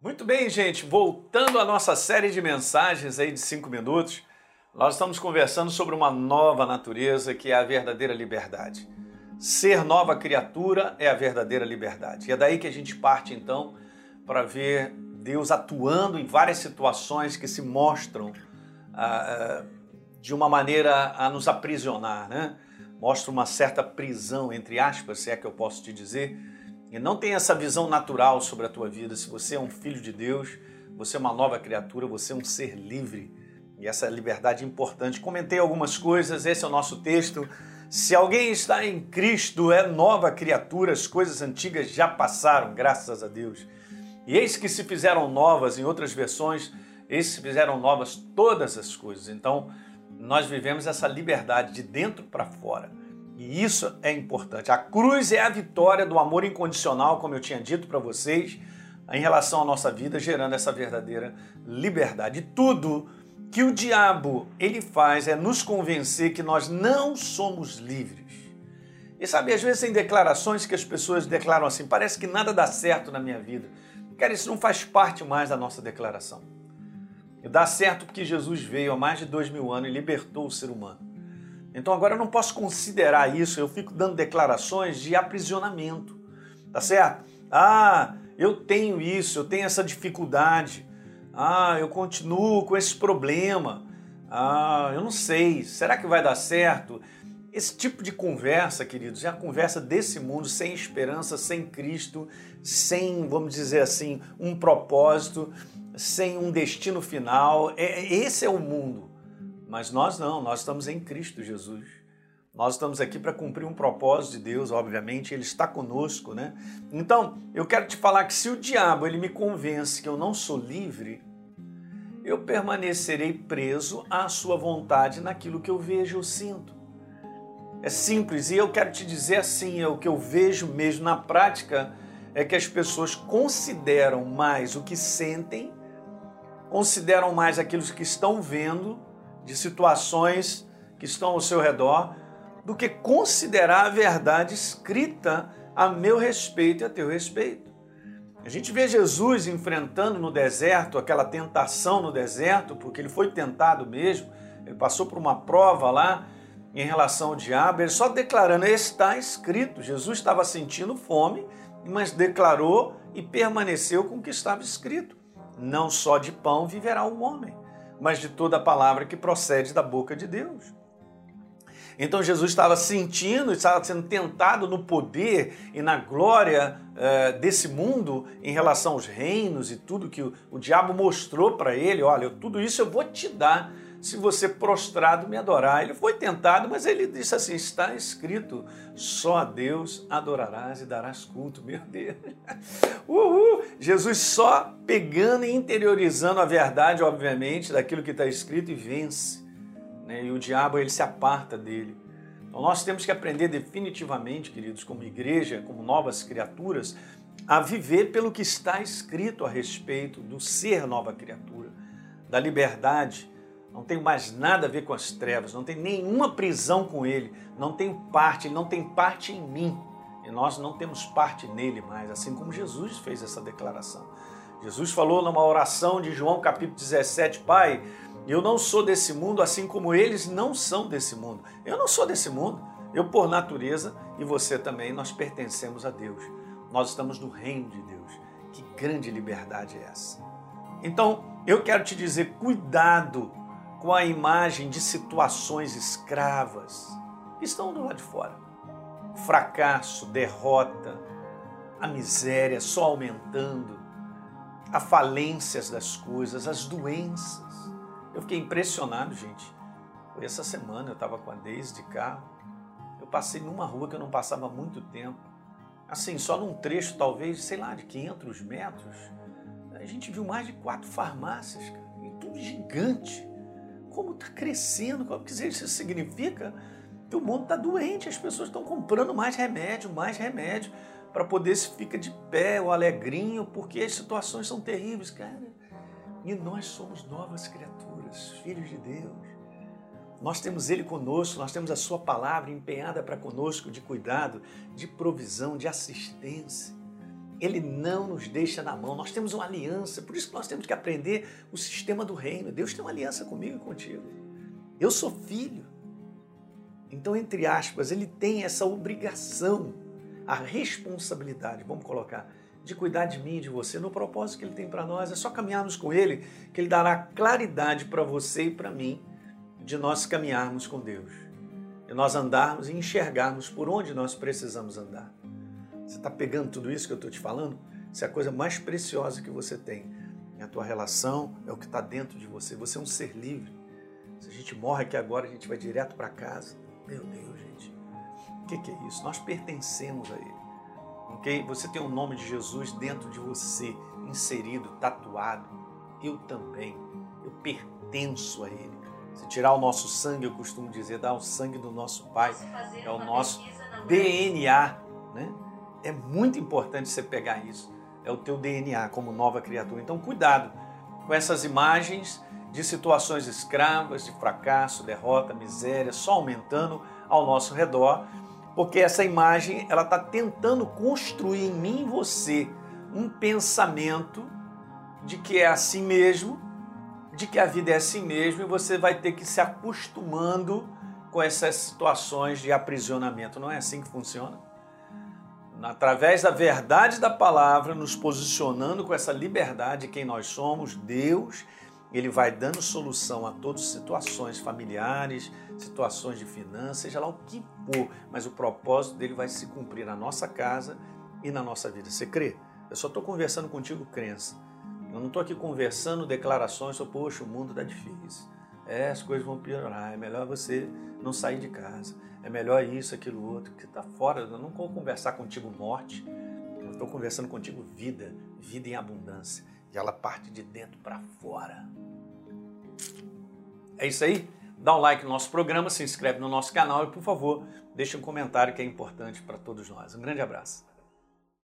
Muito bem, gente. Voltando à nossa série de mensagens aí de cinco minutos, nós estamos conversando sobre uma nova natureza que é a verdadeira liberdade. Ser nova criatura é a verdadeira liberdade. E é daí que a gente parte então para ver Deus atuando em várias situações que se mostram ah, ah, de uma maneira a nos aprisionar, né? Mostra uma certa prisão, entre aspas, se é que eu posso te dizer, e não tem essa visão natural sobre a tua vida. Se você é um filho de Deus, você é uma nova criatura, você é um ser livre. E essa liberdade é importante. Comentei algumas coisas, esse é o nosso texto. Se alguém está em Cristo, é nova criatura, as coisas antigas já passaram, graças a Deus. E eis que se fizeram novas, em outras versões, eis que se fizeram novas todas as coisas. Então, nós vivemos essa liberdade de dentro para fora. E isso é importante. A cruz é a vitória do amor incondicional, como eu tinha dito para vocês, em relação à nossa vida, gerando essa verdadeira liberdade. E tudo que o diabo ele faz é nos convencer que nós não somos livres. E sabe, às vezes tem declarações que as pessoas declaram assim: parece que nada dá certo na minha vida. Cara, isso não faz parte mais da nossa declaração. E dá certo porque Jesus veio há mais de dois mil anos e libertou o ser humano. Então agora eu não posso considerar isso, eu fico dando declarações de aprisionamento, tá certo? Ah, eu tenho isso, eu tenho essa dificuldade, ah, eu continuo com esse problema, ah, eu não sei, será que vai dar certo? Esse tipo de conversa, queridos, é a conversa desse mundo sem esperança, sem Cristo, sem, vamos dizer assim, um propósito, sem um destino final. É, esse é o mundo. Mas nós não, nós estamos em Cristo Jesus. Nós estamos aqui para cumprir um propósito de Deus, obviamente, Ele está conosco, né? Então, eu quero te falar que se o diabo ele me convence que eu não sou livre, eu permanecerei preso à sua vontade naquilo que eu vejo ou sinto. É simples, e eu quero te dizer assim, é o que eu vejo mesmo na prática é que as pessoas consideram mais o que sentem, consideram mais aquilo que estão vendo de situações que estão ao seu redor do que considerar a verdade escrita a meu respeito e a teu respeito. A gente vê Jesus enfrentando no deserto aquela tentação no deserto, porque ele foi tentado mesmo, ele passou por uma prova lá em relação ao diabo, ele só declarando, está escrito. Jesus estava sentindo fome, mas declarou e permaneceu com o que estava escrito. Não só de pão viverá o homem, mas de toda a palavra que procede da boca de Deus. Então Jesus estava sentindo, estava sendo tentado no poder e na glória eh, desse mundo em relação aos reinos e tudo que o, o diabo mostrou para ele. Olha, tudo isso eu vou te dar se você prostrado me adorar. Ele foi tentado, mas ele disse assim: está escrito, só a Deus adorarás e darás culto. Meu Deus. Uhul. Jesus só pegando e interiorizando a verdade, obviamente, daquilo que está escrito e vence. Né? E o diabo ele se aparta dele. Então nós temos que aprender definitivamente, queridos, como igreja, como novas criaturas, a viver pelo que está escrito a respeito do ser nova criatura, da liberdade não tenho mais nada a ver com as trevas, não tenho nenhuma prisão com ele, não tenho parte, ele não tem parte em mim. E nós não temos parte nele mais, assim como Jesus fez essa declaração. Jesus falou numa oração de João capítulo 17, Pai, eu não sou desse mundo, assim como eles não são desse mundo. Eu não sou desse mundo. Eu, por natureza, e você também, nós pertencemos a Deus. Nós estamos no reino de Deus. Que grande liberdade é essa? Então, eu quero te dizer, cuidado com a imagem de situações escravas que estão do lado de fora. Fracasso, derrota, a miséria só aumentando, a falências das coisas, as doenças. Eu fiquei impressionado, gente. Essa semana, eu estava com a Deise de carro. Eu passei numa rua que eu não passava há muito tempo. Assim, só num trecho, talvez, sei lá, de 500 metros. A gente viu mais de quatro farmácias, cara, e tudo gigante como está crescendo, o que isso significa que o mundo está doente, as pessoas estão comprando mais remédio, mais remédio, para poder se ficar de pé, o alegrinho, porque as situações são terríveis, cara. E nós somos novas criaturas, filhos de Deus. Nós temos Ele conosco, nós temos a Sua palavra empenhada para conosco de cuidado, de provisão, de assistência. Ele não nos deixa na mão. Nós temos uma aliança, por isso que nós temos que aprender o sistema do reino. Deus tem uma aliança comigo e contigo. Eu sou filho. Então, entre aspas, ele tem essa obrigação, a responsabilidade, vamos colocar, de cuidar de mim e de você no propósito que ele tem para nós. É só caminharmos com ele que ele dará claridade para você e para mim de nós caminharmos com Deus. E nós andarmos e enxergarmos por onde nós precisamos andar. Você está pegando tudo isso que eu estou te falando? Isso é a coisa mais preciosa que você tem. É a tua relação, é o que está dentro de você. Você é um ser livre. Se a gente morre aqui agora, a gente vai direto para casa. Meu Deus, gente. O que, que, é isso? Nós pertencemos a Ele. Ok? Você tem o nome de Jesus dentro de você, inserido, tatuado. Eu também. Eu pertenço a Ele. Se tirar o nosso sangue, eu costumo dizer, dá o sangue do nosso Pai. É o nosso DNA. Né? É muito importante você pegar isso. É o teu DNA como nova criatura. Então, cuidado com essas imagens de situações escravas, de fracasso, derrota, miséria, só aumentando ao nosso redor, porque essa imagem ela está tentando construir em mim e você um pensamento de que é assim mesmo, de que a vida é assim mesmo e você vai ter que se acostumando com essas situações de aprisionamento. Não é assim que funciona? Através da verdade da palavra, nos posicionando com essa liberdade, quem nós somos, Deus, ele vai dando solução a todas as situações familiares, situações de finanças, seja lá o que for, mas o propósito dele vai se cumprir na nossa casa e na nossa vida. Você crê? Eu só estou conversando contigo, crença. Eu não estou aqui conversando declarações sobre, poxa, o mundo está difícil. É, as coisas vão piorar, é melhor você não sair de casa é melhor isso, aquilo, outro, que está fora. Eu não vou conversar contigo morte, eu estou conversando contigo vida, vida em abundância. E ela parte de dentro para fora. É isso aí? Dá um like no nosso programa, se inscreve no nosso canal e, por favor, deixe um comentário que é importante para todos nós. Um grande abraço.